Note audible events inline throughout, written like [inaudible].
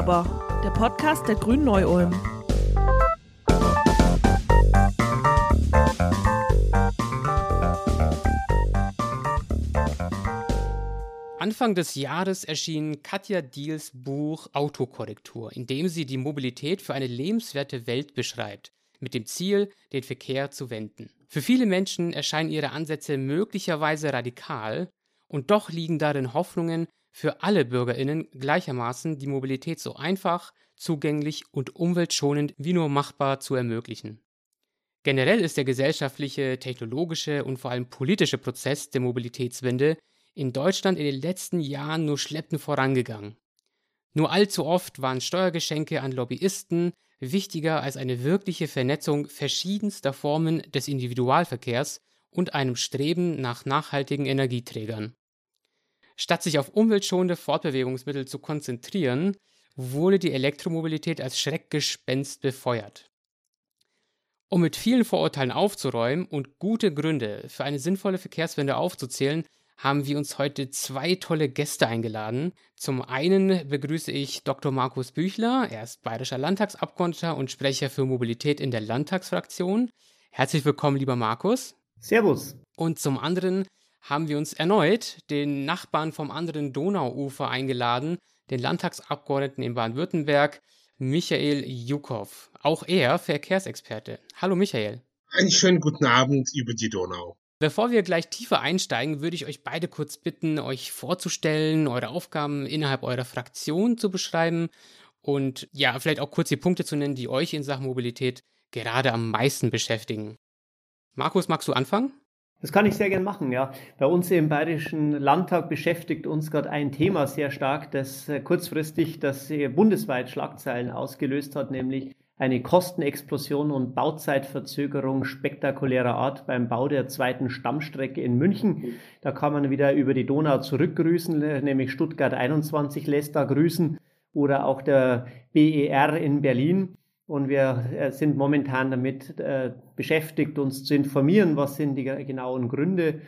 aber, der Podcast der Grünen Neu-Ulm. Anfang des Jahres erschien Katja Diels Buch Autokorrektur, in dem sie die Mobilität für eine lebenswerte Welt beschreibt, mit dem Ziel, den Verkehr zu wenden. Für viele Menschen erscheinen ihre Ansätze möglicherweise radikal, und doch liegen darin Hoffnungen, für alle Bürgerinnen gleichermaßen die Mobilität so einfach, zugänglich und umweltschonend wie nur machbar zu ermöglichen. Generell ist der gesellschaftliche, technologische und vor allem politische Prozess der Mobilitätswende in Deutschland in den letzten Jahren nur schleppend vorangegangen. Nur allzu oft waren Steuergeschenke an Lobbyisten wichtiger als eine wirkliche Vernetzung verschiedenster Formen des Individualverkehrs und einem Streben nach nachhaltigen Energieträgern. Statt sich auf umweltschonende Fortbewegungsmittel zu konzentrieren, wurde die Elektromobilität als Schreckgespenst befeuert. Um mit vielen Vorurteilen aufzuräumen und gute Gründe für eine sinnvolle Verkehrswende aufzuzählen, haben wir uns heute zwei tolle Gäste eingeladen. Zum einen begrüße ich Dr. Markus Büchler. Er ist bayerischer Landtagsabgeordneter und Sprecher für Mobilität in der Landtagsfraktion. Herzlich willkommen, lieber Markus. Servus. Und zum anderen haben wir uns erneut den Nachbarn vom anderen Donauufer eingeladen, den Landtagsabgeordneten in Baden-Württemberg, Michael Jukow. Auch er Verkehrsexperte. Hallo Michael. Einen schönen guten Abend über die Donau. Bevor wir gleich tiefer einsteigen, würde ich euch beide kurz bitten, euch vorzustellen, eure Aufgaben innerhalb eurer Fraktion zu beschreiben und ja, vielleicht auch kurz die Punkte zu nennen, die euch in Sachen Mobilität gerade am meisten beschäftigen. Markus, magst du anfangen? Das kann ich sehr gern machen, ja. Bei uns im Bayerischen Landtag beschäftigt uns gerade ein Thema sehr stark, das äh, kurzfristig das äh, bundesweit Schlagzeilen ausgelöst hat, nämlich eine Kostenexplosion und Bauzeitverzögerung spektakulärer Art beim Bau der zweiten Stammstrecke in München. Da kann man wieder über die Donau zurückgrüßen, nämlich Stuttgart 21 lässt da grüßen oder auch der BER in Berlin. Und wir äh, sind momentan damit äh, beschäftigt, uns zu informieren, was sind die genauen Gründe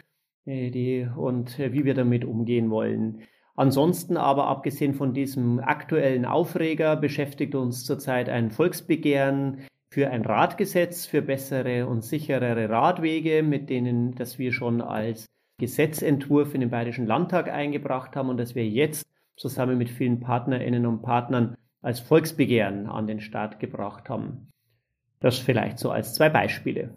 äh, die, und äh, wie wir damit umgehen wollen. Ansonsten aber abgesehen von diesem aktuellen Aufreger beschäftigt uns zurzeit ein Volksbegehren für ein Radgesetz für bessere und sicherere Radwege, mit denen das wir schon als Gesetzentwurf in den Bayerischen Landtag eingebracht haben und das wir jetzt zusammen mit vielen Partnerinnen und Partnern als Volksbegehren an den Start gebracht haben. Das vielleicht so als zwei Beispiele.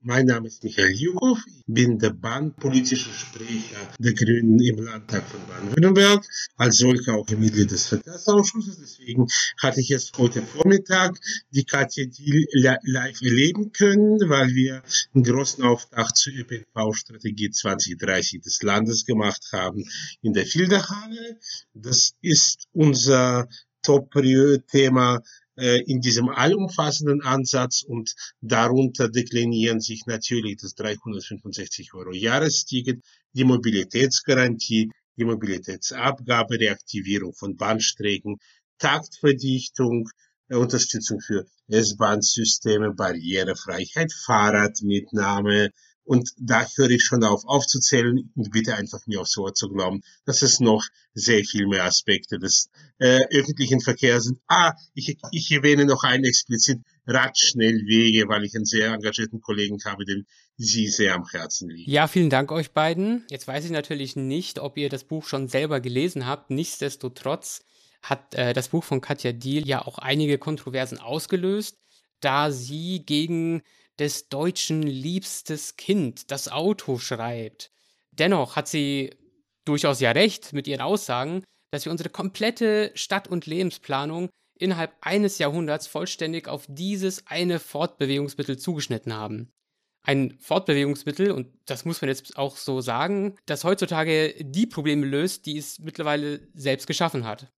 Mein Name ist Michael Jukow, ich bin der bahnpolitische Sprecher der Grünen im Landtag von Baden-Württemberg, als solcher auch Mitglied des Verkehrsausschusses. Deswegen hatte ich jetzt heute Vormittag die Katja live erleben können, weil wir einen großen Auftakt zur ÖPNV-Strategie 2030 des Landes gemacht haben in der Filderhalle. Das ist unser Top-Thema in diesem allumfassenden Ansatz und darunter deklinieren sich natürlich das 365 Euro Jahresticket, die Mobilitätsgarantie, die Mobilitätsabgabe, Reaktivierung von Bahnstrecken, Taktverdichtung, äh, Unterstützung für S-Bahn-Systeme, Barrierefreiheit, Fahrradmitnahme, und da höre ich schon auf aufzuzählen und bitte einfach mir aufs Wort zu glauben, dass es noch sehr viel mehr Aspekte des äh, öffentlichen Verkehrs sind. Ah, ich, ich erwähne noch einen explizit Radschnellwege, weil ich einen sehr engagierten Kollegen habe, dem Sie sehr am Herzen liegen. Ja, vielen Dank euch beiden. Jetzt weiß ich natürlich nicht, ob ihr das Buch schon selber gelesen habt. Nichtsdestotrotz hat äh, das Buch von Katja Diel ja auch einige Kontroversen ausgelöst, da sie gegen des Deutschen liebstes Kind, das Auto schreibt. Dennoch hat sie durchaus ja recht mit ihren Aussagen, dass wir unsere komplette Stadt- und Lebensplanung innerhalb eines Jahrhunderts vollständig auf dieses eine Fortbewegungsmittel zugeschnitten haben. Ein Fortbewegungsmittel, und das muss man jetzt auch so sagen, das heutzutage die Probleme löst, die es mittlerweile selbst geschaffen hat.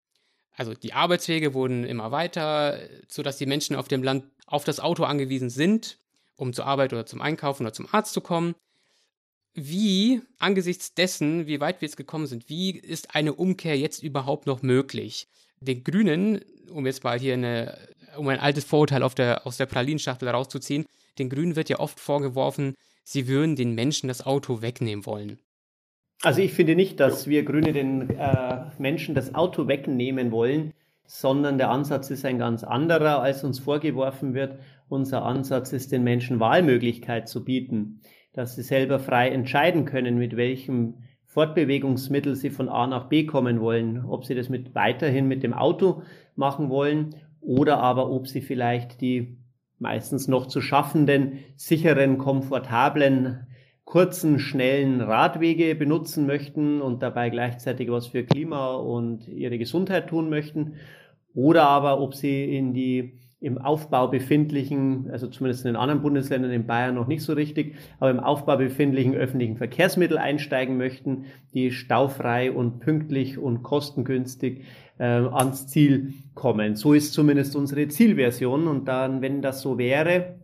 Also die Arbeitswege wurden immer weiter, sodass die Menschen auf dem Land auf das Auto angewiesen sind um zur Arbeit oder zum Einkaufen oder zum Arzt zu kommen. Wie, angesichts dessen, wie weit wir jetzt gekommen sind, wie ist eine Umkehr jetzt überhaupt noch möglich? Den Grünen, um jetzt mal hier eine, um ein altes Vorurteil der, aus der Pralinschachtel rauszuziehen, den Grünen wird ja oft vorgeworfen, sie würden den Menschen das Auto wegnehmen wollen. Also ich finde nicht, dass wir Grüne den äh, Menschen das Auto wegnehmen wollen, sondern der Ansatz ist ein ganz anderer, als uns vorgeworfen wird. Unser Ansatz ist, den Menschen Wahlmöglichkeit zu bieten, dass sie selber frei entscheiden können, mit welchem Fortbewegungsmittel sie von A nach B kommen wollen, ob sie das mit weiterhin mit dem Auto machen wollen oder aber ob sie vielleicht die meistens noch zu schaffenden, sicheren, komfortablen kurzen, schnellen Radwege benutzen möchten und dabei gleichzeitig was für Klima und ihre Gesundheit tun möchten. Oder aber ob sie in die im Aufbau befindlichen, also zumindest in den anderen Bundesländern, in Bayern noch nicht so richtig, aber im Aufbau befindlichen öffentlichen Verkehrsmittel einsteigen möchten, die staufrei und pünktlich und kostengünstig äh, ans Ziel kommen. So ist zumindest unsere Zielversion. Und dann, wenn das so wäre,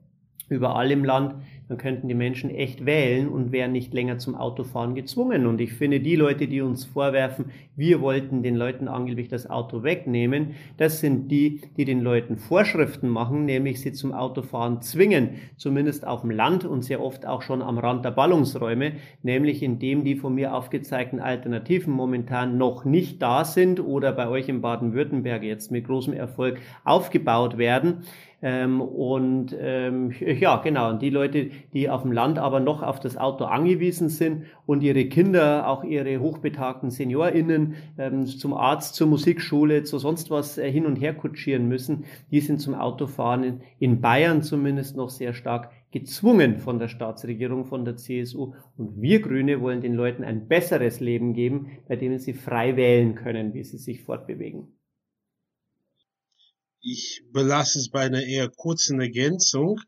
überall im Land, dann könnten die Menschen echt wählen und wären nicht länger zum Autofahren gezwungen. Und ich finde, die Leute, die uns vorwerfen, wir wollten den Leuten angeblich das Auto wegnehmen, das sind die, die den Leuten Vorschriften machen, nämlich sie zum Autofahren zwingen, zumindest auf dem Land und sehr oft auch schon am Rand der Ballungsräume, nämlich indem die von mir aufgezeigten Alternativen momentan noch nicht da sind oder bei euch in Baden-Württemberg jetzt mit großem Erfolg aufgebaut werden. Ähm, und ähm, ja, genau, und die Leute, die auf dem Land aber noch auf das Auto angewiesen sind und ihre Kinder, auch ihre hochbetagten SeniorInnen ähm, zum Arzt, zur Musikschule, zu sonst was äh, hin und her kutschieren müssen, die sind zum Autofahren in, in Bayern zumindest noch sehr stark gezwungen von der Staatsregierung, von der CSU. Und wir Grüne wollen den Leuten ein besseres Leben geben, bei dem sie frei wählen können, wie sie sich fortbewegen. Ich belasse es bei einer eher kurzen Ergänzung.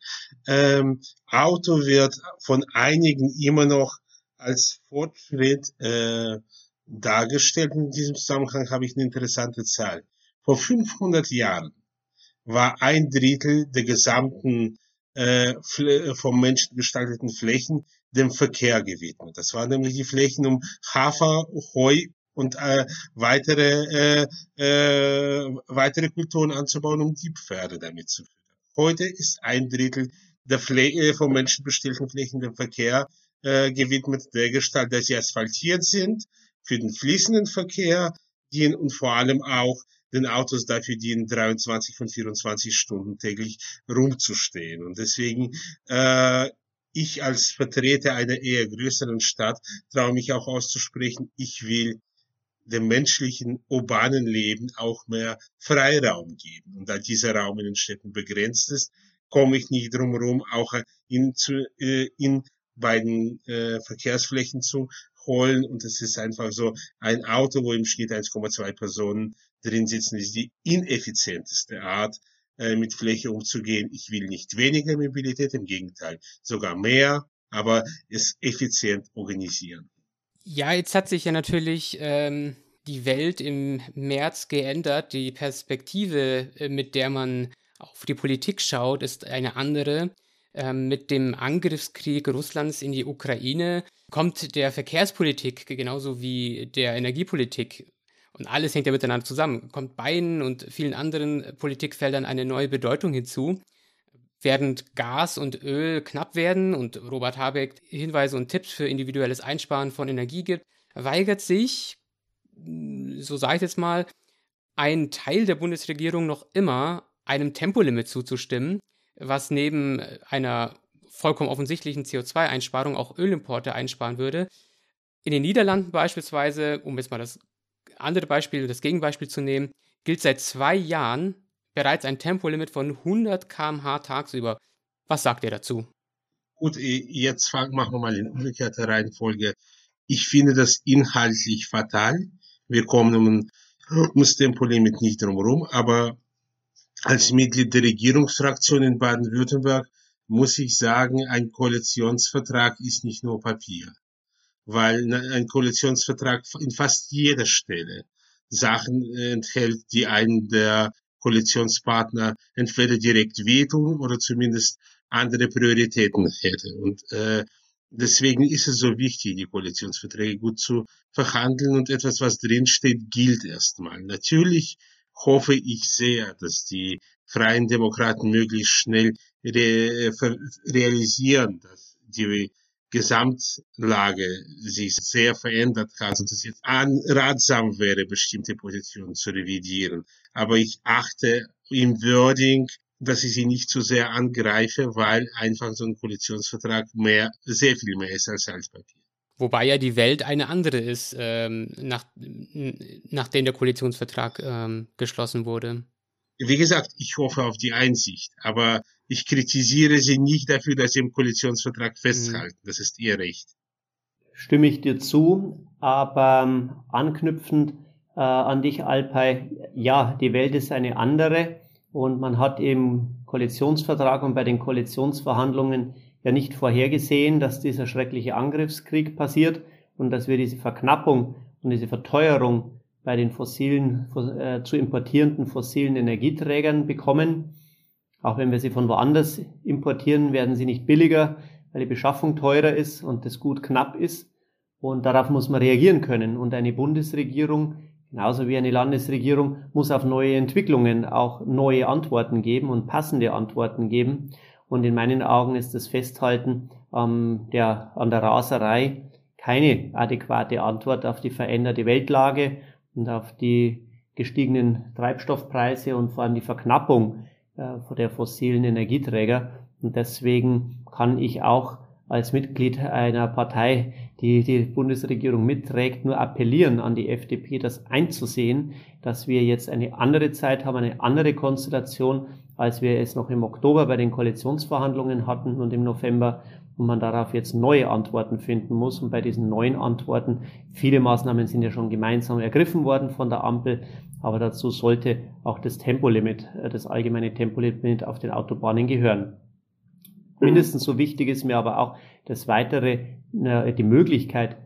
Ähm, Auto wird von einigen immer noch als Fortschritt äh, dargestellt. In diesem Zusammenhang habe ich eine interessante Zahl. Vor 500 Jahren war ein Drittel der gesamten äh, vom Menschen gestalteten Flächen dem Verkehr gewidmet. Das waren nämlich die Flächen um Hafer, Heu und äh, weitere, äh, äh, weitere Kulturen anzubauen, um die Pferde damit zu füttern. Heute ist ein Drittel der Fläche, äh, vom Menschen bestellten Flächen dem Verkehr äh, gewidmet, der Gestalt, dass sie asphaltiert sind, für den fließenden Verkehr dienen und vor allem auch den Autos dafür dienen, 23 von 24 Stunden täglich rumzustehen. Und deswegen äh, ich als Vertreter einer eher größeren Stadt traue mich auch auszusprechen, ich will dem menschlichen urbanen Leben auch mehr Freiraum geben. Und da dieser Raum in den Städten begrenzt ist, komme ich nicht drum herum, auch in, zu, äh, in beiden äh, Verkehrsflächen zu holen. Und es ist einfach so, ein Auto, wo im Schnitt 1,2 Personen drin sitzen, ist die ineffizienteste Art, äh, mit Fläche umzugehen. Ich will nicht weniger Mobilität, im Gegenteil, sogar mehr, aber es effizient organisieren. Ja, jetzt hat sich ja natürlich ähm, die Welt im März geändert. Die Perspektive, äh, mit der man auf die Politik schaut, ist eine andere. Ähm, mit dem Angriffskrieg Russlands in die Ukraine kommt der Verkehrspolitik genauso wie der Energiepolitik und alles hängt ja miteinander zusammen, kommt beiden und vielen anderen Politikfeldern eine neue Bedeutung hinzu. Während Gas und Öl knapp werden und Robert Habeck Hinweise und Tipps für individuelles Einsparen von Energie gibt, weigert sich, so sage ich jetzt mal, ein Teil der Bundesregierung noch immer einem Tempolimit zuzustimmen, was neben einer vollkommen offensichtlichen CO2-Einsparung auch Ölimporte einsparen würde. In den Niederlanden beispielsweise, um jetzt mal das andere Beispiel, das Gegenbeispiel zu nehmen, gilt seit zwei Jahren bereits ein Tempolimit von 100 km/h tagsüber. Was sagt ihr dazu? Gut, jetzt machen wir mal in umgekehrter Reihenfolge. Ich finde das inhaltlich fatal. Wir kommen um, um das Tempolimit nicht drumherum, aber als Mitglied der Regierungsfraktion in Baden-Württemberg muss ich sagen, ein Koalitionsvertrag ist nicht nur Papier, weil ein Koalitionsvertrag in fast jeder Stelle Sachen enthält, die einen der Koalitionspartner entweder direkt wehtun oder zumindest andere Prioritäten hätte. Und äh, deswegen ist es so wichtig, die Koalitionsverträge gut zu verhandeln und etwas, was drinsteht, gilt erstmal. Natürlich hoffe ich sehr, dass die Freien Demokraten möglichst schnell re realisieren, dass die Gesamtlage sich sehr verändert hat und es jetzt ratsam wäre, bestimmte Positionen zu revidieren. Aber ich achte im Wording, dass ich sie nicht zu sehr angreife, weil einfach so ein Koalitionsvertrag mehr, sehr viel mehr ist als Altpapier. Wobei ja die Welt eine andere ist, ähm, nach, nachdem der Koalitionsvertrag ähm, geschlossen wurde. Wie gesagt, ich hoffe auf die Einsicht, aber ich kritisiere sie nicht dafür, dass sie im Koalitionsvertrag festhalten. Das ist ihr Recht. Stimme ich dir zu, aber ähm, anknüpfend äh, an dich, Alpay, ja, die Welt ist eine andere und man hat im Koalitionsvertrag und bei den Koalitionsverhandlungen ja nicht vorhergesehen, dass dieser schreckliche Angriffskrieg passiert und dass wir diese Verknappung und diese Verteuerung bei den fossilen, äh, zu importierenden fossilen Energieträgern bekommen. Auch wenn wir sie von woanders importieren, werden sie nicht billiger, weil die Beschaffung teurer ist und das Gut knapp ist. Und darauf muss man reagieren können. Und eine Bundesregierung, genauso wie eine Landesregierung, muss auf neue Entwicklungen auch neue Antworten geben und passende Antworten geben. Und in meinen Augen ist das Festhalten ähm, der, an der Raserei keine adäquate Antwort auf die veränderte Weltlage und auf die gestiegenen Treibstoffpreise und vor allem die Verknappung der fossilen Energieträger. Und deswegen kann ich auch als Mitglied einer Partei, die die Bundesregierung mitträgt, nur appellieren an die FDP, das einzusehen, dass wir jetzt eine andere Zeit haben, eine andere Konstellation, als wir es noch im Oktober bei den Koalitionsverhandlungen hatten und im November und man darauf jetzt neue Antworten finden muss. Und bei diesen neuen Antworten, viele Maßnahmen sind ja schon gemeinsam ergriffen worden von der Ampel, aber dazu sollte auch das Tempolimit, äh, das allgemeine Tempolimit auf den Autobahnen gehören. Mindestens so wichtig ist mir aber auch das weitere, die Möglichkeit,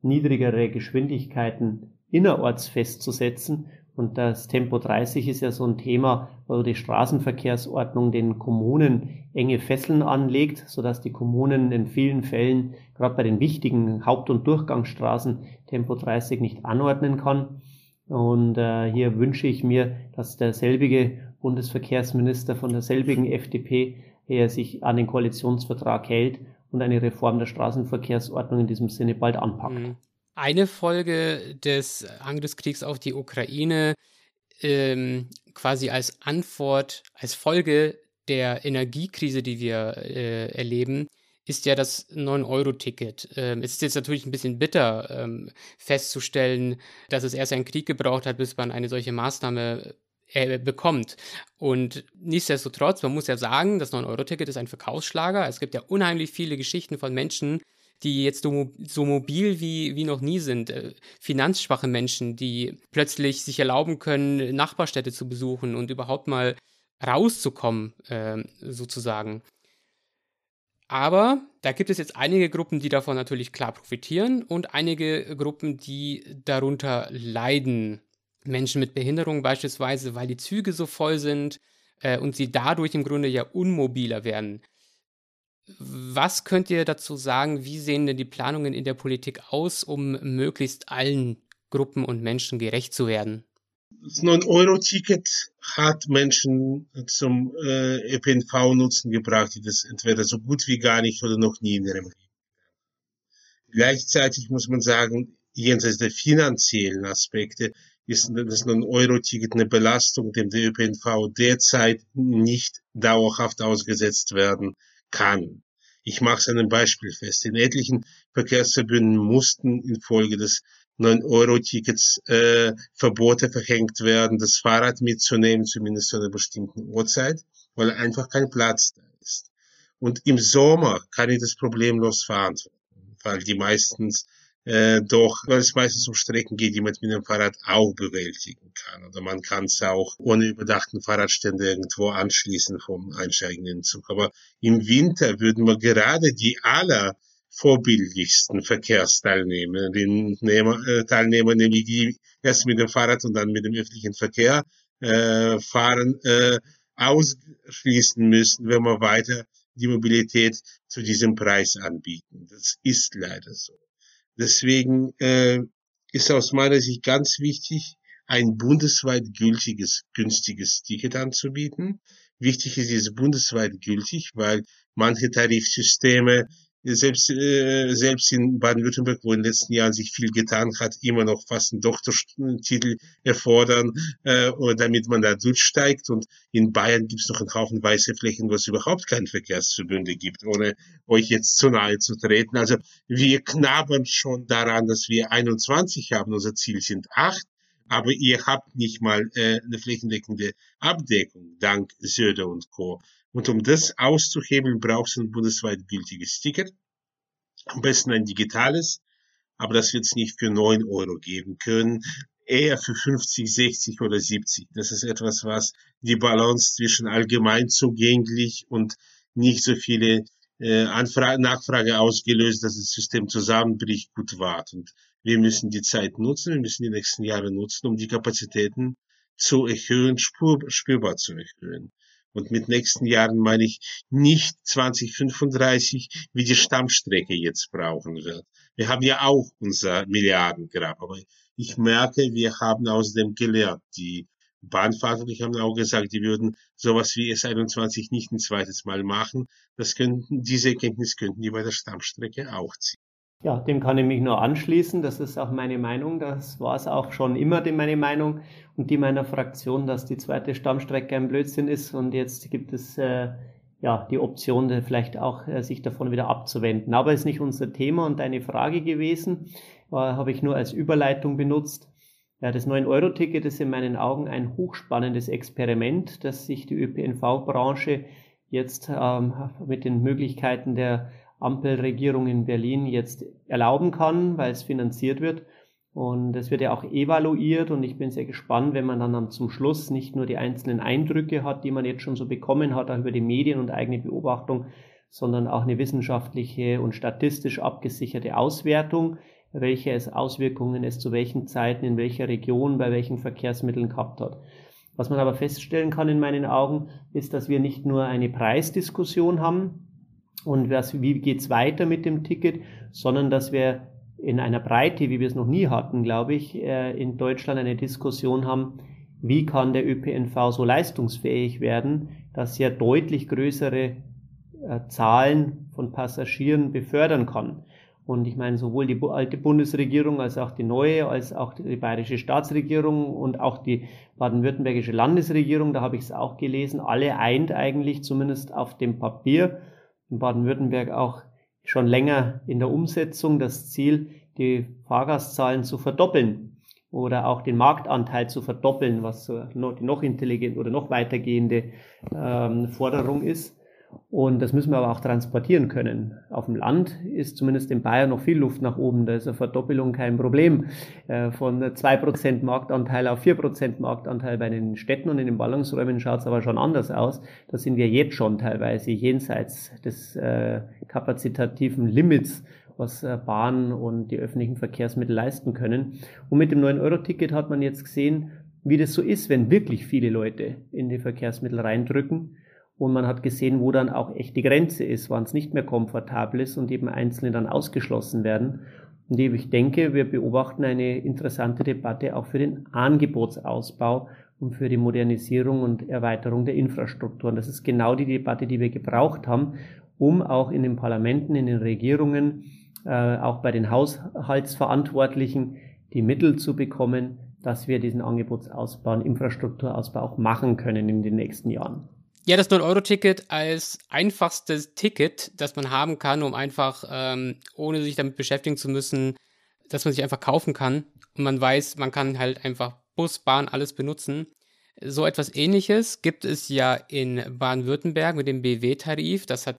niedrigere Geschwindigkeiten innerorts festzusetzen. Und das Tempo 30 ist ja so ein Thema, wo die Straßenverkehrsordnung den Kommunen enge Fesseln anlegt, sodass die Kommunen in vielen Fällen, gerade bei den wichtigen Haupt- und Durchgangsstraßen, Tempo 30 nicht anordnen kann. Und äh, hier wünsche ich mir, dass der selbige Bundesverkehrsminister von derselbigen FDP er sich an den Koalitionsvertrag hält und eine Reform der Straßenverkehrsordnung in diesem Sinne bald anpackt. Mhm. Eine Folge des Angriffskriegs auf die Ukraine ähm, quasi als Antwort, als Folge der Energiekrise, die wir äh, erleben, ist ja das 9-Euro-Ticket. Ähm, es ist jetzt natürlich ein bisschen bitter ähm, festzustellen, dass es erst einen Krieg gebraucht hat, bis man eine solche Maßnahme äh, bekommt. Und nichtsdestotrotz, man muss ja sagen, das 9-Euro-Ticket ist ein Verkaufsschlager. Es gibt ja unheimlich viele Geschichten von Menschen, die jetzt so, mobil wie, wie noch nie sind. Äh, finanzschwache Menschen, die plötzlich sich erlauben können, Nachbarstädte zu besuchen und überhaupt mal rauszukommen, äh, sozusagen. Aber da gibt es jetzt einige Gruppen, die davon natürlich klar profitieren und einige Gruppen, die darunter leiden. Menschen mit Behinderung beispielsweise, weil die Züge so voll sind äh, und sie dadurch im Grunde ja unmobiler werden. Was könnt ihr dazu sagen? Wie sehen denn die Planungen in der Politik aus, um möglichst allen Gruppen und Menschen gerecht zu werden? Das 9-Euro-Ticket hat Menschen zum äh, ÖPNV-Nutzen gebracht, die das entweder so gut wie gar nicht oder noch nie in ihrem Leben Gleichzeitig muss man sagen, jenseits der finanziellen Aspekte ist das 9-Euro-Ticket eine Belastung, dem der ÖPNV derzeit nicht dauerhaft ausgesetzt werden kann. Ich mache es an einem Beispiel fest. In etlichen Verkehrsverbünden mussten infolge des 9-Euro-Tickets äh, Verbote verhängt werden, das Fahrrad mitzunehmen, zumindest zu einer bestimmten Uhrzeit, weil einfach kein Platz da ist. Und im Sommer kann ich das problemlos verantworten, weil die meistens äh, doch, weil es meistens um Strecken geht, die man mit dem Fahrrad auch bewältigen kann. Oder man kann es auch ohne überdachten Fahrradstände irgendwo anschließen vom einsteigenden Zug. Aber im Winter würden wir gerade die aller vorbildlichsten Verkehrsteilnehmerinnen, äh, Teilnehmer, nämlich die erst mit dem Fahrrad und dann mit dem öffentlichen Verkehr äh, fahren, äh, ausschließen müssen, wenn wir weiter die Mobilität zu diesem Preis anbieten. Das ist leider so. Deswegen äh, ist aus meiner Sicht ganz wichtig, ein bundesweit gültiges, günstiges Ticket anzubieten. Wichtig ist es bundesweit gültig, weil manche Tarifsysteme selbst, äh, selbst in Baden-Württemberg, wo in den letzten Jahren sich viel getan hat, immer noch fast einen Doktortitel erfordern, äh, damit man da durchsteigt. Und in Bayern gibt es noch einen Haufen weiße Flächen, wo es überhaupt keine Verkehrsverbünde gibt, ohne euch jetzt zu nahe zu treten. Also wir knabbern schon daran, dass wir 21 haben. Unser Ziel sind acht. Aber ihr habt nicht mal äh, eine flächendeckende Abdeckung, dank Söder und Co. Und um das auszuhebeln, braucht es ein bundesweit gültiges Ticket. Am besten ein digitales, aber das wird es nicht für neun Euro geben können. Eher für 50, 60 oder 70. Das ist etwas, was die Balance zwischen allgemein zugänglich und nicht so viele äh, Anfrage, Nachfrage ausgelöst, dass das System zusammenbricht, gut wahrt. Und wir müssen die Zeit nutzen, wir müssen die nächsten Jahre nutzen, um die Kapazitäten zu erhöhen, spür, spürbar zu erhöhen. Und mit nächsten Jahren meine ich nicht 2035, wie die Stammstrecke jetzt brauchen wird. Wir haben ja auch unser Milliardengrab, aber ich merke, wir haben aus dem gelernt. Die Bahnverantwortlichen haben auch gesagt, die würden sowas wie S21 nicht ein zweites Mal machen. Das könnten, diese Erkenntnis könnten die bei der Stammstrecke auch ziehen. Ja, dem kann ich mich nur anschließen. Das ist auch meine Meinung. Das war es auch schon immer meine Meinung und die meiner Fraktion, dass die zweite Stammstrecke ein Blödsinn ist. Und jetzt gibt es äh, ja die Option, vielleicht auch äh, sich davon wieder abzuwenden. Aber ist nicht unser Thema und eine Frage gewesen, äh, habe ich nur als Überleitung benutzt. Ja, das 9-Euro-Ticket ist in meinen Augen ein hochspannendes Experiment, das sich die ÖPNV-Branche jetzt ähm, mit den Möglichkeiten der Ampelregierung in Berlin jetzt erlauben kann, weil es finanziert wird. Und es wird ja auch evaluiert und ich bin sehr gespannt, wenn man dann zum Schluss nicht nur die einzelnen Eindrücke hat, die man jetzt schon so bekommen hat, auch über die Medien und eigene Beobachtung, sondern auch eine wissenschaftliche und statistisch abgesicherte Auswertung, welche es Auswirkungen es zu welchen Zeiten, in welcher Region, bei welchen Verkehrsmitteln gehabt hat. Was man aber feststellen kann in meinen Augen, ist, dass wir nicht nur eine Preisdiskussion haben, und was, wie geht's weiter mit dem Ticket, sondern dass wir in einer Breite, wie wir es noch nie hatten, glaube ich, äh, in Deutschland eine Diskussion haben, wie kann der ÖPNV so leistungsfähig werden, dass er deutlich größere äh, Zahlen von Passagieren befördern kann. Und ich meine, sowohl die alte Bundesregierung als auch die neue, als auch die bayerische Staatsregierung und auch die baden-württembergische Landesregierung, da habe ich es auch gelesen, alle eint eigentlich zumindest auf dem Papier in Baden-Württemberg auch schon länger in der Umsetzung das Ziel, die Fahrgastzahlen zu verdoppeln oder auch den Marktanteil zu verdoppeln, was so die noch intelligent oder noch weitergehende ähm, Forderung ist. Und das müssen wir aber auch transportieren können. Auf dem Land ist zumindest in Bayern noch viel Luft nach oben. Da ist eine Verdoppelung kein Problem. Äh, von zwei Prozent Marktanteil auf vier Prozent Marktanteil bei den Städten und in den Ballungsräumen schaut es aber schon anders aus. Da sind wir jetzt schon teilweise jenseits des äh, kapazitativen Limits, was äh, Bahn und die öffentlichen Verkehrsmittel leisten können. Und mit dem 9-Euro-Ticket hat man jetzt gesehen, wie das so ist, wenn wirklich viele Leute in die Verkehrsmittel reindrücken und man hat gesehen, wo dann auch echt die Grenze ist, wann es nicht mehr komfortabel ist und eben Einzelne dann ausgeschlossen werden. Und ich denke, wir beobachten eine interessante Debatte auch für den Angebotsausbau und für die Modernisierung und Erweiterung der Infrastruktur. Und das ist genau die Debatte, die wir gebraucht haben, um auch in den Parlamenten, in den Regierungen, äh, auch bei den Haushaltsverantwortlichen die Mittel zu bekommen, dass wir diesen Angebotsausbau und Infrastrukturausbau auch machen können in den nächsten Jahren. Ja, das 9-Euro-Ticket als einfachstes Ticket, das man haben kann, um einfach, ähm, ohne sich damit beschäftigen zu müssen, dass man sich einfach kaufen kann. Und man weiß, man kann halt einfach Bus, Bahn, alles benutzen. So etwas ähnliches gibt es ja in Baden-Württemberg mit dem BW-Tarif. Das hat,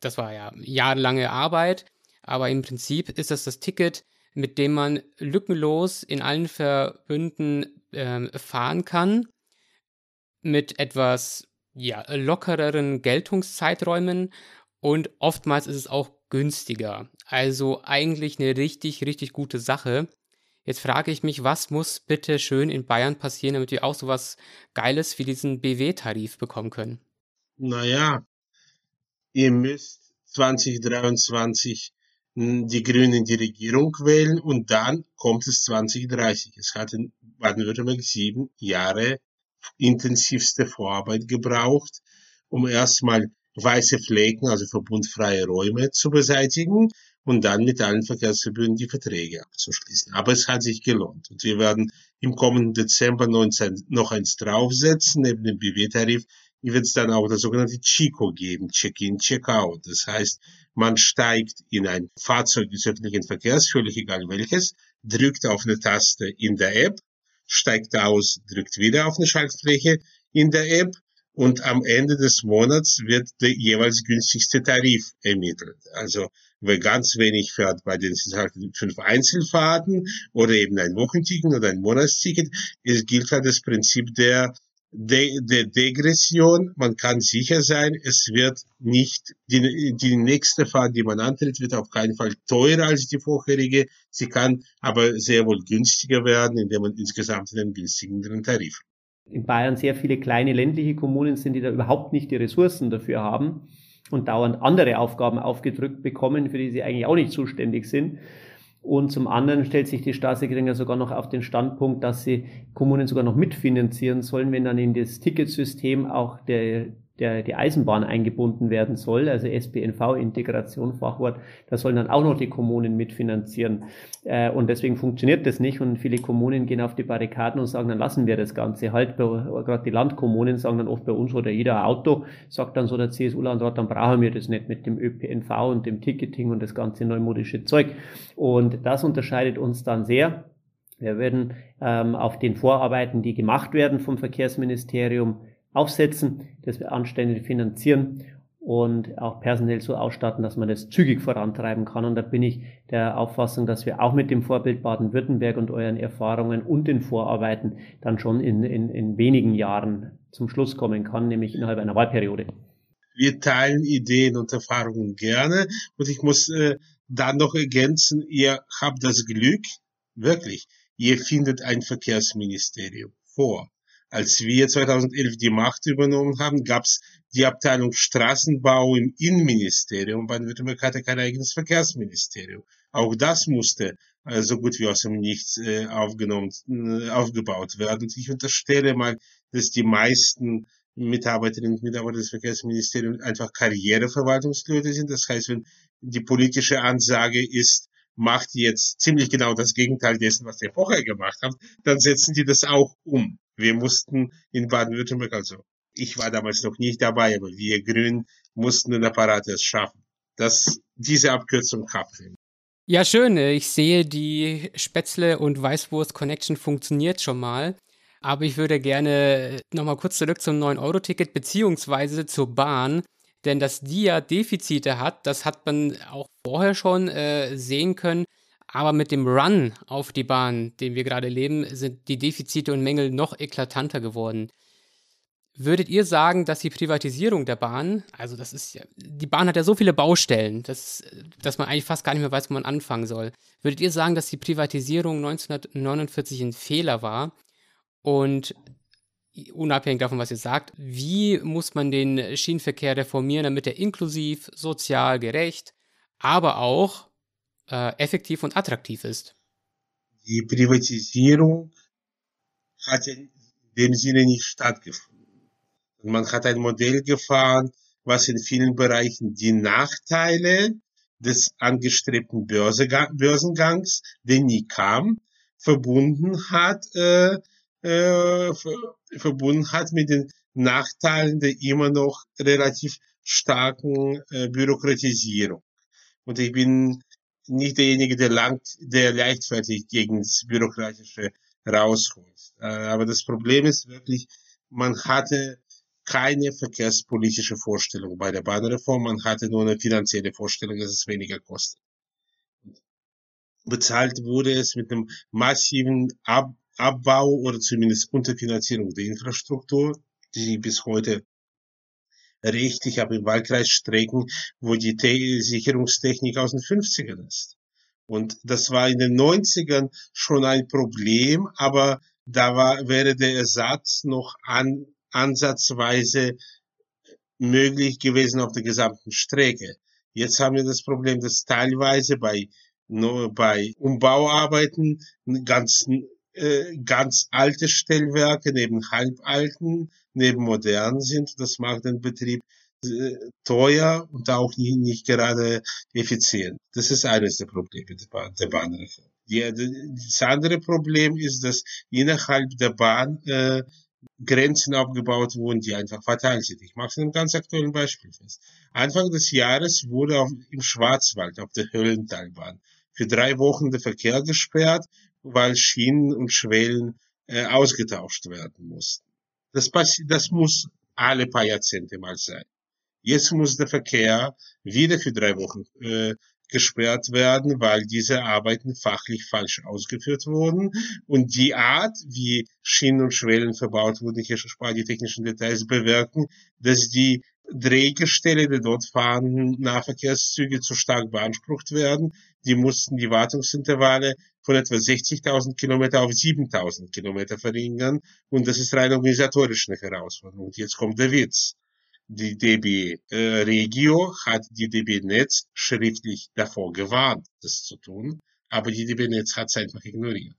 das war ja jahrelange Arbeit. Aber im Prinzip ist das das Ticket, mit dem man lückenlos in allen Verbünden äh, fahren kann. Mit etwas ja, lockereren Geltungszeiträumen und oftmals ist es auch günstiger. Also eigentlich eine richtig, richtig gute Sache. Jetzt frage ich mich, was muss bitte schön in Bayern passieren, damit wir auch sowas Geiles wie diesen BW-Tarif bekommen können? Naja, ihr müsst 2023 die Grünen in die Regierung wählen und dann kommt es 2030. Es hat in Baden-Württemberg sieben Jahre intensivste Vorarbeit gebraucht, um erstmal weiße Flecken, also verbundfreie Räume zu beseitigen und dann mit allen Verkehrsverbünden die Verträge abzuschließen. Aber es hat sich gelohnt. Und wir werden im kommenden Dezember 19 noch eins draufsetzen, neben dem BW-Tarif wird es dann auch das sogenannte Chico geben, Check-in, Check-out. Das heißt, man steigt in ein Fahrzeug des öffentlichen Verkehrs, völlig egal welches, drückt auf eine Taste in der App, steigt aus, drückt wieder auf eine Schaltfläche in der App und am Ende des Monats wird der jeweils günstigste Tarif ermittelt. Also wer ganz wenig fährt bei den fünf Einzelfahrten oder eben ein Wochenticket oder ein Monatsticket, es gilt halt das Prinzip der De der Degression. Man kann sicher sein, es wird nicht, die, die nächste Fahrt, die man antritt, wird auf keinen Fall teurer als die vorherige. Sie kann aber sehr wohl günstiger werden, indem man insgesamt einen günstigeren Tarif. In Bayern sehr viele kleine ländliche Kommunen sind, die da überhaupt nicht die Ressourcen dafür haben und dauernd andere Aufgaben aufgedrückt bekommen, für die sie eigentlich auch nicht zuständig sind. Und zum anderen stellt sich die Staatssekretärin sogar noch auf den Standpunkt, dass sie Kommunen sogar noch mitfinanzieren sollen, wenn dann in das Ticketsystem auch der, der, die Eisenbahn eingebunden werden soll, also SPNV-Integration, Fachwort, da sollen dann auch noch die Kommunen mitfinanzieren. Äh, und deswegen funktioniert das nicht und viele Kommunen gehen auf die Barrikaden und sagen, dann lassen wir das Ganze halt. Gerade die Landkommunen sagen dann oft bei uns oder jeder Auto, sagt dann so der CSU-Landrat, dann brauchen wir das nicht mit dem ÖPNV und dem Ticketing und das ganze neumodische Zeug. Und das unterscheidet uns dann sehr. Wir werden ähm, auf den Vorarbeiten, die gemacht werden vom Verkehrsministerium, aufsetzen, das wir anständig finanzieren und auch personell so ausstatten, dass man das zügig vorantreiben kann. Und da bin ich der Auffassung, dass wir auch mit dem Vorbild Baden-Württemberg und euren Erfahrungen und den Vorarbeiten dann schon in, in, in wenigen Jahren zum Schluss kommen kann, nämlich innerhalb einer Wahlperiode. Wir teilen Ideen und Erfahrungen gerne. Und ich muss äh, dann noch ergänzen, ihr habt das Glück, wirklich, ihr findet ein Verkehrsministerium vor. Als wir 2011 die Macht übernommen haben, gab es die Abteilung Straßenbau im Innenministerium. Baden-Württemberg hatte kein eigenes Verkehrsministerium. Auch das musste äh, so gut wie aus dem Nichts äh, aufgenommen, äh, aufgebaut werden. Und ich unterstelle mal, dass die meisten Mitarbeiterinnen und Mitarbeiter des Verkehrsministeriums einfach Karriereverwaltungsleute sind. Das heißt, wenn die politische Ansage ist, macht jetzt ziemlich genau das Gegenteil dessen, was ihr vorher gemacht habt, dann setzen die das auch um. Wir mussten in Baden-Württemberg, also ich war damals noch nicht dabei, aber wir Grünen mussten den Apparat erst schaffen. dass diese Abkürzung habt. Ja, schön. Ich sehe, die Spätzle- und Weißwurst-Connection funktioniert schon mal. Aber ich würde gerne nochmal kurz zurück zum 9-Euro-Ticket beziehungsweise zur Bahn. Denn dass die ja Defizite hat, das hat man auch vorher schon äh, sehen können. Aber mit dem Run auf die Bahn, den wir gerade leben, sind die Defizite und Mängel noch eklatanter geworden. Würdet ihr sagen, dass die Privatisierung der Bahn, also das ist ja, die Bahn hat ja so viele Baustellen, dass, dass man eigentlich fast gar nicht mehr weiß, wo man anfangen soll. Würdet ihr sagen, dass die Privatisierung 1949 ein Fehler war? Und unabhängig davon, was ihr sagt, wie muss man den Schienenverkehr reformieren, damit er inklusiv, sozial, gerecht, aber auch äh, effektiv und attraktiv ist. Die Privatisierung hat in dem Sinne nicht stattgefunden. Man hat ein Modell gefahren, was in vielen Bereichen die Nachteile des angestrebten Börsengangs, der nie kam, verbunden hat, äh, äh, verbunden hat mit den Nachteilen der immer noch relativ starken äh, Bürokratisierung. Und ich bin nicht derjenige, der, lang, der leichtfertig gegen das Bürokratische rausholt. Äh, aber das Problem ist wirklich, man hatte keine verkehrspolitische Vorstellung bei der Bahnreform, man hatte nur eine finanzielle Vorstellung, dass es weniger kostet. Bezahlt wurde es mit einem massiven Ab Abbau oder zumindest Unterfinanzierung der Infrastruktur, die bis heute richtig, aber im Wahlkreis Strecken, wo die Te Sicherungstechnik aus den 50ern ist. Und das war in den 90ern schon ein Problem, aber da war, wäre der Ersatz noch an, ansatzweise möglich gewesen auf der gesamten Strecke. Jetzt haben wir das Problem, dass teilweise bei, bei Umbauarbeiten ganz, äh, ganz alte Stellwerke neben halbalten neben modern sind. Das macht den Betrieb äh, teuer und auch nicht, nicht gerade effizient. Das ist eines der Probleme der, der Bahnreform. Das andere Problem ist, dass innerhalb der Bahn äh, Grenzen aufgebaut wurden, die einfach fatal sind. Ich mache es in einem ganz aktuellen Beispiel fest. Anfang des Jahres wurde auf, im Schwarzwald auf der Höllentalbahn für drei Wochen der Verkehr gesperrt, weil Schienen und Schwellen äh, ausgetauscht werden mussten. Das, das muss alle paar Jahrzehnte mal sein. Jetzt muss der Verkehr wieder für drei Wochen äh, gesperrt werden, weil diese Arbeiten fachlich falsch ausgeführt wurden. Und die Art, wie Schienen und Schwellen verbaut wurden, ich spare die technischen Details, bewirken, dass die Drehgestelle der dort fahrenden Nahverkehrszüge zu stark beansprucht werden. Die mussten die Wartungsintervalle von etwa 60.000 Kilometer auf 7.000 Kilometer verringern. Und das ist rein organisatorisch eine Herausforderung. Und jetzt kommt der Witz die DB äh, Regio hat die DB Netz schriftlich davor gewarnt, das zu tun, aber die DB Netz hat es einfach ignoriert.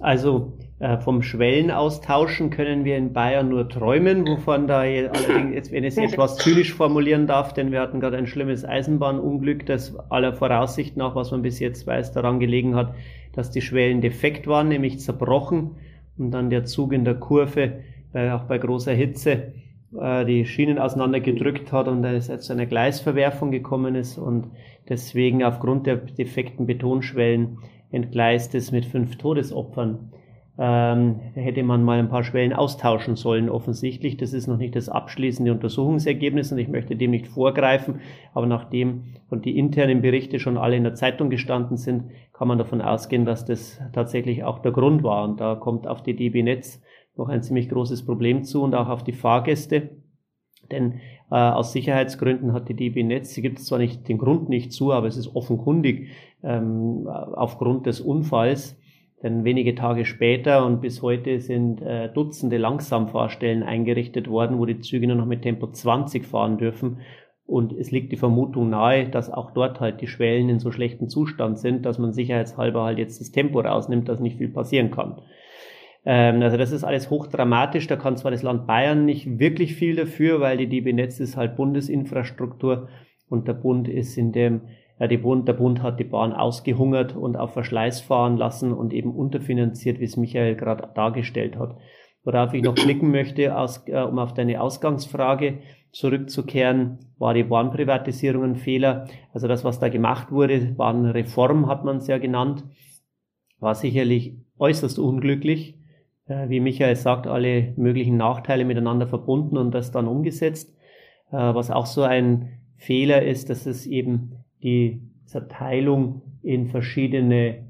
Also äh, vom Schwellen austauschen können wir in Bayern nur träumen, wovon da allerdings, wenn ich es etwas zynisch formulieren darf, denn wir hatten gerade ein schlimmes Eisenbahnunglück, das aller Voraussicht nach, was man bis jetzt weiß, daran gelegen hat, dass die Schwellen defekt waren, nämlich zerbrochen und dann der Zug in der Kurve, äh, auch bei großer Hitze, äh, die Schienen auseinandergedrückt hat und es zu einer Gleisverwerfung gekommen ist und deswegen aufgrund der defekten Betonschwellen entgleist ist mit fünf Todesopfern. Ähm, da hätte man mal ein paar Schwellen austauschen sollen, offensichtlich. Das ist noch nicht das abschließende Untersuchungsergebnis und ich möchte dem nicht vorgreifen. Aber nachdem und die internen Berichte schon alle in der Zeitung gestanden sind, kann man davon ausgehen, dass das tatsächlich auch der Grund war. Und da kommt auf die DB Netz noch ein ziemlich großes Problem zu und auch auf die Fahrgäste. Denn äh, aus Sicherheitsgründen hat die DB Netz, sie gibt es zwar nicht den Grund nicht zu, aber es ist offenkundig ähm, aufgrund des Unfalls, denn wenige Tage später und bis heute sind äh, Dutzende Langsamfahrstellen eingerichtet worden, wo die Züge nur noch mit Tempo 20 fahren dürfen. Und es liegt die Vermutung nahe, dass auch dort halt die Schwellen in so schlechtem Zustand sind, dass man sicherheitshalber halt jetzt das Tempo rausnimmt, dass nicht viel passieren kann. Ähm, also das ist alles hochdramatisch. Da kann zwar das Land Bayern nicht wirklich viel dafür, weil die DB Netz ist halt Bundesinfrastruktur und der Bund ist in dem, ja, die Bund, der Bund hat die Bahn ausgehungert und auf Verschleiß fahren lassen und eben unterfinanziert, wie es Michael gerade dargestellt hat. Worauf ich noch [clears throat] blicken möchte, aus, äh, um auf deine Ausgangsfrage zurückzukehren, war die Bahnprivatisierung ein Fehler. Also das, was da gemacht wurde, Bahnreform hat man es ja genannt, war sicherlich äußerst unglücklich wie Michael sagt, alle möglichen Nachteile miteinander verbunden und das dann umgesetzt. Äh, was auch so ein Fehler ist, dass es eben die Zerteilung in verschiedene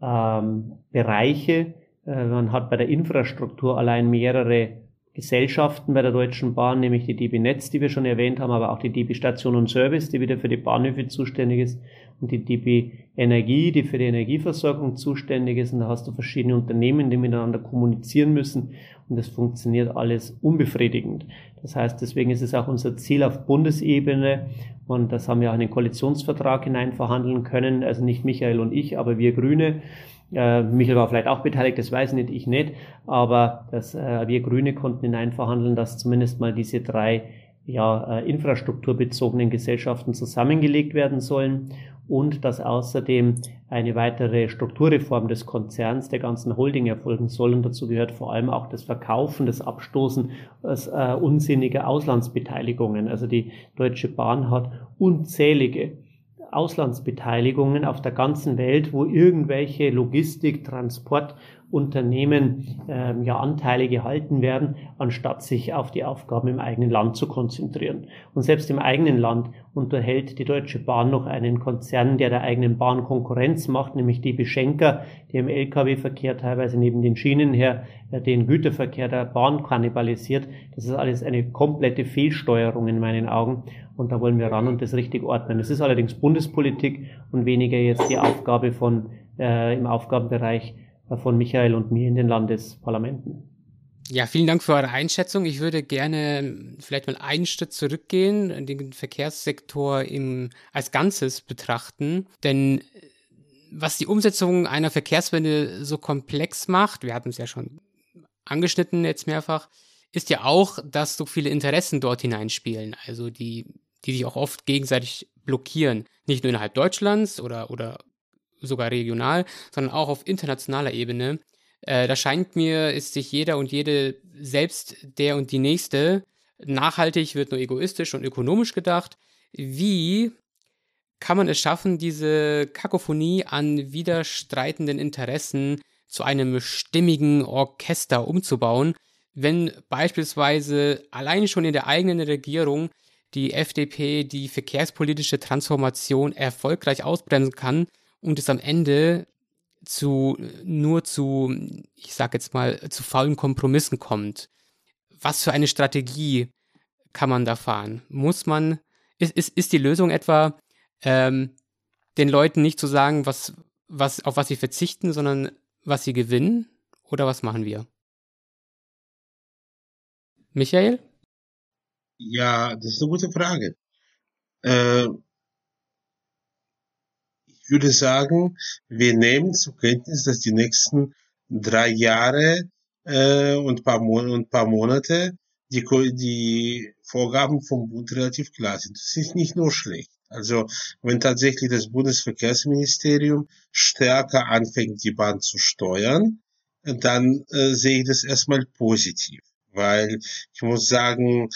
ähm, Bereiche, äh, man hat bei der Infrastruktur allein mehrere Gesellschaften bei der Deutschen Bahn, nämlich die DB Netz, die wir schon erwähnt haben, aber auch die DB Station und Service, die wieder für die Bahnhöfe zuständig ist, und die DB Energie, die für die Energieversorgung zuständig ist. Und da hast du verschiedene Unternehmen, die miteinander kommunizieren müssen. Und das funktioniert alles unbefriedigend. Das heißt, deswegen ist es auch unser Ziel auf Bundesebene, und das haben wir auch in den Koalitionsvertrag hinein verhandeln können, also nicht Michael und ich, aber wir Grüne, äh, Michael war vielleicht auch beteiligt, das weiß ich nicht, ich nicht. Aber das, äh, wir Grüne konnten hineinverhandeln, dass zumindest mal diese drei ja, äh, infrastrukturbezogenen Gesellschaften zusammengelegt werden sollen und dass außerdem eine weitere Strukturreform des Konzerns der ganzen Holding erfolgen soll. Und dazu gehört vor allem auch das Verkaufen, das Abstoßen äh, unsinniger Auslandsbeteiligungen. Also die Deutsche Bahn hat unzählige Auslandsbeteiligungen auf der ganzen Welt, wo irgendwelche Logistik, Transport Unternehmen ähm, ja Anteile gehalten werden, anstatt sich auf die Aufgaben im eigenen Land zu konzentrieren. Und selbst im eigenen Land unterhält die Deutsche Bahn noch einen Konzern, der der eigenen Bahn Konkurrenz macht, nämlich die Beschenker, die im Lkw-Verkehr teilweise neben den Schienen her äh, den Güterverkehr der Bahn kannibalisiert. Das ist alles eine komplette Fehlsteuerung in meinen Augen. Und da wollen wir ran und das richtig ordnen. Es ist allerdings Bundespolitik und weniger jetzt die Aufgabe von äh, im Aufgabenbereich von Michael und mir in den Landesparlamenten. Ja, vielen Dank für eure Einschätzung. Ich würde gerne vielleicht mal einen Schritt zurückgehen, den Verkehrssektor im, als Ganzes betrachten. Denn was die Umsetzung einer Verkehrswende so komplex macht, wir hatten es ja schon angeschnitten jetzt mehrfach, ist ja auch, dass so viele Interessen dort hineinspielen, also die, die sich auch oft gegenseitig blockieren. Nicht nur innerhalb Deutschlands oder, oder sogar regional, sondern auch auf internationaler Ebene. Äh, da scheint mir, ist sich jeder und jede selbst der und die Nächste. Nachhaltig wird nur egoistisch und ökonomisch gedacht. Wie kann man es schaffen, diese Kakophonie an widerstreitenden Interessen zu einem stimmigen Orchester umzubauen, wenn beispielsweise allein schon in der eigenen Regierung die FDP die verkehrspolitische Transformation erfolgreich ausbremsen kann und es am Ende zu nur zu, ich sag jetzt mal, zu faulen Kompromissen kommt. Was für eine Strategie kann man da fahren? Muss man, ist, ist, ist die Lösung etwa, ähm, den Leuten nicht zu sagen, was, was, auf was sie verzichten, sondern was sie gewinnen? Oder was machen wir? Michael? Ja, das ist eine gute Frage. Äh, würde sagen, wir nehmen zur Kenntnis, dass die nächsten drei Jahre äh, und paar, Mon und paar Monate die, die Vorgaben vom Bund relativ klar sind. Das ist nicht nur schlecht. Also wenn tatsächlich das Bundesverkehrsministerium stärker anfängt, die Bahn zu steuern, dann äh, sehe ich das erstmal positiv. Weil ich muss sagen,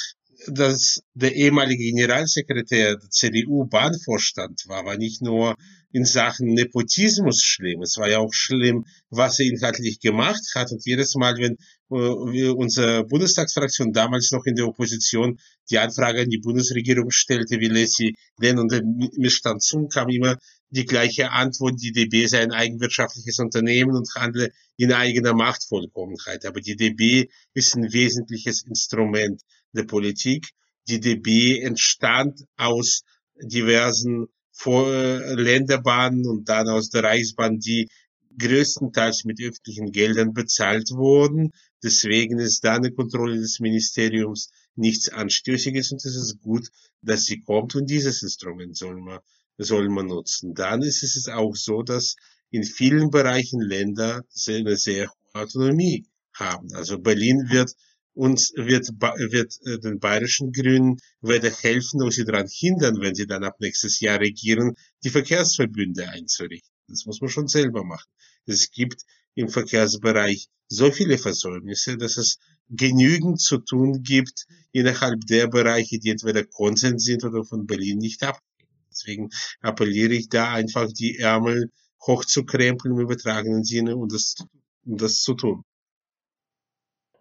dass der ehemalige Generalsekretär der CDU-Bahnvorstand war, war nicht nur in Sachen Nepotismus schlimm. Es war ja auch schlimm, was er inhaltlich gemacht hat. Und jedes Mal, wenn äh, unsere Bundestagsfraktion damals noch in der Opposition die Anfrage an die Bundesregierung stellte, wie lässt sie denn unter Missstand zu, kam immer die gleiche Antwort, die DB sei ein eigenwirtschaftliches Unternehmen und handle in eigener Machtvollkommenheit. Aber die DB ist ein wesentliches Instrument der Politik. Die DB entstand aus diversen vor Länderbahnen und dann aus der Reichsbahn, die größtenteils mit öffentlichen Geldern bezahlt wurden. Deswegen ist da eine Kontrolle des Ministeriums nichts Anstößiges und es ist gut, dass sie kommt und dieses Instrument soll man, soll man nutzen. Dann ist es auch so, dass in vielen Bereichen Länder eine sehr hohe Autonomie haben. Also Berlin wird uns wird, wird äh, den bayerischen Grünen weder helfen noch sie daran hindern, wenn sie dann ab nächstes Jahr regieren, die Verkehrsverbünde einzurichten. Das muss man schon selber machen. Es gibt im Verkehrsbereich so viele Versäumnisse, dass es genügend zu tun gibt innerhalb der Bereiche, die entweder Konsens sind oder von Berlin nicht ab. Deswegen appelliere ich da einfach die Ärmel hochzukrempeln im übertragenen Sinne und das, um das zu tun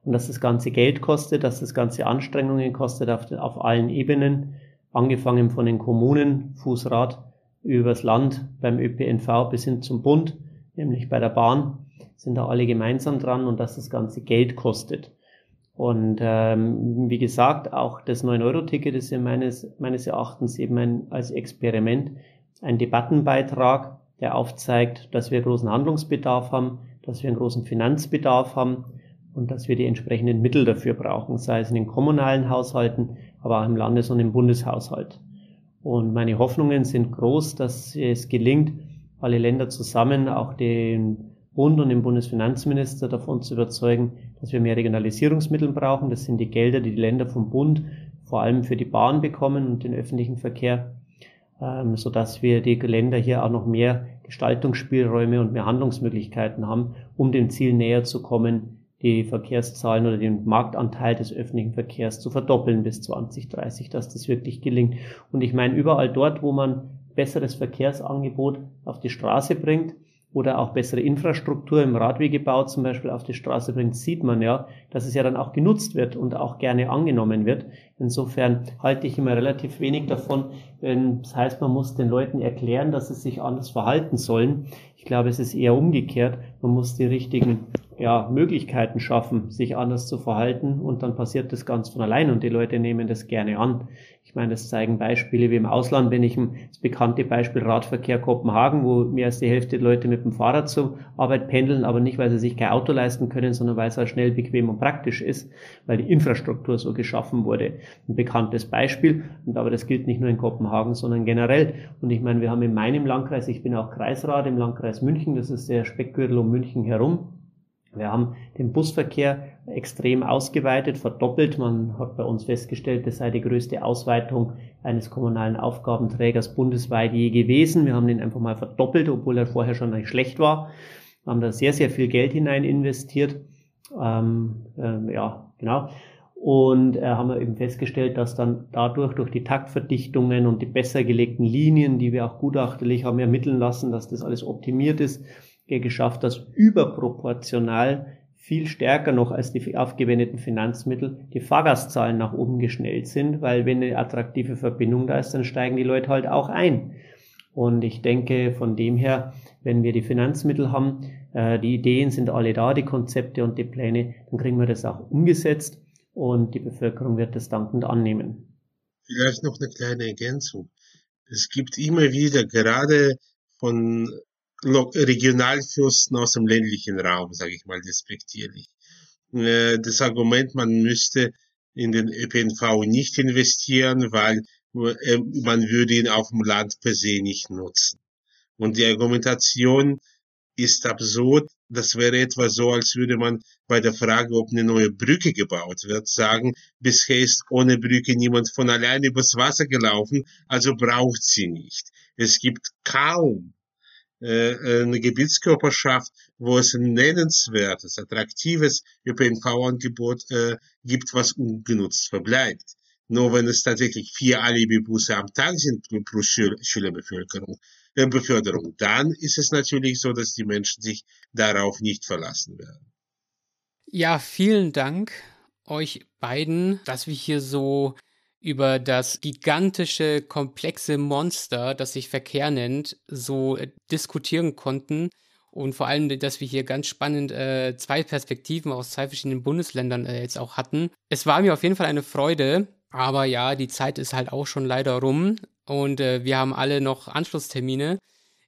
und dass das Ganze Geld kostet, dass das Ganze Anstrengungen kostet auf, auf allen Ebenen, angefangen von den Kommunen, Fußrad, übers Land, beim ÖPNV bis hin zum Bund, nämlich bei der Bahn, sind da alle gemeinsam dran und dass das Ganze Geld kostet. Und ähm, wie gesagt, auch das 9-Euro-Ticket ist ja meines, meines Erachtens eben ein, als Experiment ein Debattenbeitrag, der aufzeigt, dass wir großen Handlungsbedarf haben, dass wir einen großen Finanzbedarf haben, und dass wir die entsprechenden Mittel dafür brauchen, sei es in den kommunalen Haushalten, aber auch im Landes- und im Bundeshaushalt. Und meine Hoffnungen sind groß, dass es gelingt, alle Länder zusammen, auch den Bund und den Bundesfinanzminister davon zu überzeugen, dass wir mehr Regionalisierungsmittel brauchen. Das sind die Gelder, die die Länder vom Bund vor allem für die Bahn bekommen und den öffentlichen Verkehr, ähm, so dass wir die Länder hier auch noch mehr Gestaltungsspielräume und mehr Handlungsmöglichkeiten haben, um dem Ziel näher zu kommen, die Verkehrszahlen oder den Marktanteil des öffentlichen Verkehrs zu verdoppeln bis 2030, dass das wirklich gelingt. Und ich meine, überall dort, wo man besseres Verkehrsangebot auf die Straße bringt, oder auch bessere Infrastruktur im Radwegebau zum Beispiel auf die Straße bringt, sieht man ja, dass es ja dann auch genutzt wird und auch gerne angenommen wird. Insofern halte ich immer relativ wenig davon, wenn das heißt, man muss den Leuten erklären, dass sie sich anders verhalten sollen. Ich glaube, es ist eher umgekehrt. Man muss die richtigen ja, Möglichkeiten schaffen, sich anders zu verhalten und dann passiert das ganz von allein und die Leute nehmen das gerne an. Ich meine, das zeigen Beispiele wie im Ausland, wenn ich das bekannte Beispiel Radverkehr Kopenhagen, wo mehr als die Hälfte der Leute mit dem Fahrrad zur Arbeit pendeln, aber nicht, weil sie sich kein Auto leisten können, sondern weil es halt schnell, bequem und praktisch ist, weil die Infrastruktur so geschaffen wurde. Ein bekanntes Beispiel, und aber das gilt nicht nur in Kopenhagen, sondern generell. Und ich meine, wir haben in meinem Landkreis, ich bin auch Kreisrat im Landkreis München, das ist der Speckgürtel um München herum, Wir haben den Busverkehr extrem ausgeweitet, verdoppelt. Man hat bei uns festgestellt, das sei die größte Ausweitung eines kommunalen Aufgabenträgers bundesweit je gewesen. Wir haben den einfach mal verdoppelt, obwohl er vorher schon nicht schlecht war. Wir haben da sehr, sehr viel Geld hinein investiert. Ähm, äh, ja, genau. Und äh, haben wir eben festgestellt, dass dann dadurch durch die Taktverdichtungen und die besser gelegten Linien, die wir auch gutachterlich haben ermitteln lassen, dass das alles optimiert ist, geschafft, dass überproportional viel stärker noch als die aufgewendeten Finanzmittel die Fahrgastzahlen nach oben geschnellt sind, weil wenn eine attraktive Verbindung da ist, dann steigen die Leute halt auch ein. Und ich denke, von dem her, wenn wir die Finanzmittel haben, äh, die Ideen sind alle da, die Konzepte und die Pläne, dann kriegen wir das auch umgesetzt und die Bevölkerung wird das dankend annehmen. Vielleicht noch eine kleine Ergänzung. Es gibt immer wieder gerade von Regionalfürsten aus dem ländlichen Raum, sage ich mal despektierlich. Äh, das Argument, man müsste in den ÖPNV nicht investieren, weil äh, man würde ihn auf dem Land per se nicht nutzen. Und die Argumentation ist absurd. Das wäre etwa so, als würde man bei der Frage, ob eine neue Brücke gebaut wird, sagen, bisher ist ohne Brücke niemand von allein übers Wasser gelaufen, also braucht sie nicht. Es gibt kaum eine Gebietskörperschaft, wo es ein nennenswertes, attraktives ÖPNV-Angebot äh, gibt, was ungenutzt verbleibt. Nur wenn es tatsächlich vier Alibi-Busse am Tag sind pro Schülerbevölkerung, äh, Beförderung, dann ist es natürlich so, dass die Menschen sich darauf nicht verlassen werden. Ja, vielen Dank euch beiden, dass wir hier so über das gigantische, komplexe Monster, das sich Verkehr nennt, so äh, diskutieren konnten. Und vor allem, dass wir hier ganz spannend äh, zwei Perspektiven aus zwei verschiedenen Bundesländern äh, jetzt auch hatten. Es war mir auf jeden Fall eine Freude, aber ja, die Zeit ist halt auch schon leider rum und äh, wir haben alle noch Anschlusstermine.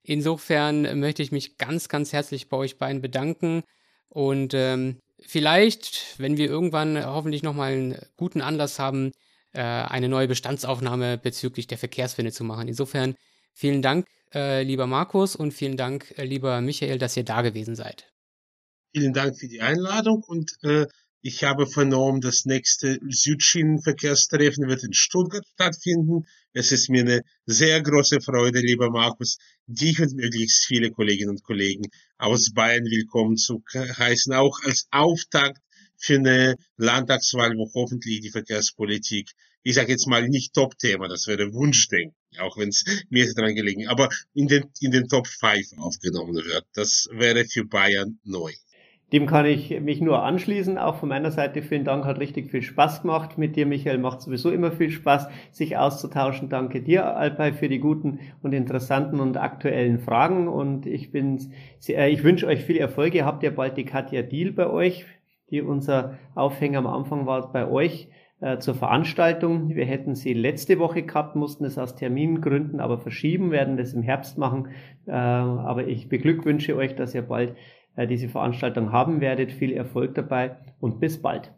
Insofern möchte ich mich ganz, ganz herzlich bei euch beiden bedanken und ähm, vielleicht, wenn wir irgendwann hoffentlich nochmal einen guten Anlass haben, äh, eine neue Bestandsaufnahme bezüglich der Verkehrswende zu machen. Insofern vielen Dank, äh, lieber Markus, und vielen Dank, äh, lieber Michael, dass ihr da gewesen seid. Vielen Dank für die Einladung und äh, ich habe vernommen, das nächste Südschienenverkehrstreffen wird in Stuttgart stattfinden. Es ist mir eine sehr große Freude, lieber Markus, dich und möglichst viele Kolleginnen und Kollegen aus Bayern willkommen zu heißen, auch als Auftakt für eine Landtagswahl, wo hoffentlich die Verkehrspolitik, ich sage jetzt mal nicht Top-Thema, das wäre Wunschdenken, auch wenn es mir ist dran gelegen, aber in den, in den Top 5 aufgenommen wird. Das wäre für Bayern neu. Dem kann ich mich nur anschließen. Auch von meiner Seite vielen Dank, hat richtig viel Spaß gemacht. Mit dir, Michael, macht sowieso immer viel Spaß, sich auszutauschen. Danke dir, Alpay, für die guten und interessanten und aktuellen Fragen. Und ich bin, sehr, ich wünsche euch viel Erfolg. Ihr habt ja bald die Katja Deal bei euch die unser Aufhänger am Anfang war bei euch äh, zur Veranstaltung. Wir hätten sie letzte Woche gehabt, mussten es aus Termingründen aber verschieben, werden das im Herbst machen. Äh, aber ich beglückwünsche euch, dass ihr bald äh, diese Veranstaltung haben werdet. Viel Erfolg dabei und bis bald.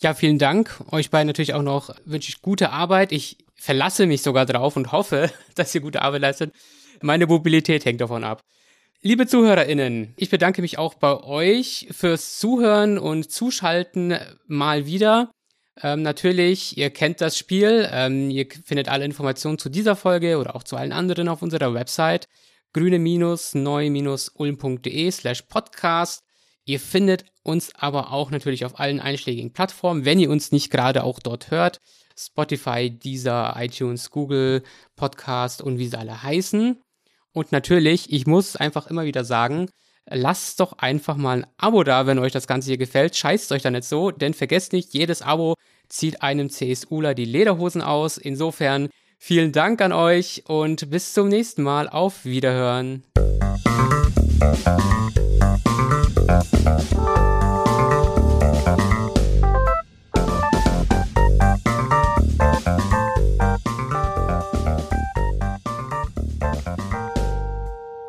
Ja, vielen Dank. Euch beiden natürlich auch noch wünsche ich gute Arbeit. Ich verlasse mich sogar drauf und hoffe, [laughs] dass ihr gute Arbeit leistet. Meine Mobilität hängt davon ab. Liebe ZuhörerInnen, ich bedanke mich auch bei euch fürs Zuhören und Zuschalten mal wieder. Ähm, natürlich, ihr kennt das Spiel. Ähm, ihr findet alle Informationen zu dieser Folge oder auch zu allen anderen auf unserer Website grüne-neu-ulm.de slash podcast. Ihr findet uns aber auch natürlich auf allen einschlägigen Plattformen, wenn ihr uns nicht gerade auch dort hört. Spotify, Deezer, iTunes, Google, Podcast und wie sie alle heißen. Und natürlich, ich muss es einfach immer wieder sagen, lasst doch einfach mal ein Abo da, wenn euch das Ganze hier gefällt. Scheißt euch da nicht so, denn vergesst nicht, jedes Abo zieht einem CSUler die Lederhosen aus. Insofern vielen Dank an euch und bis zum nächsten Mal. Auf Wiederhören. Thank.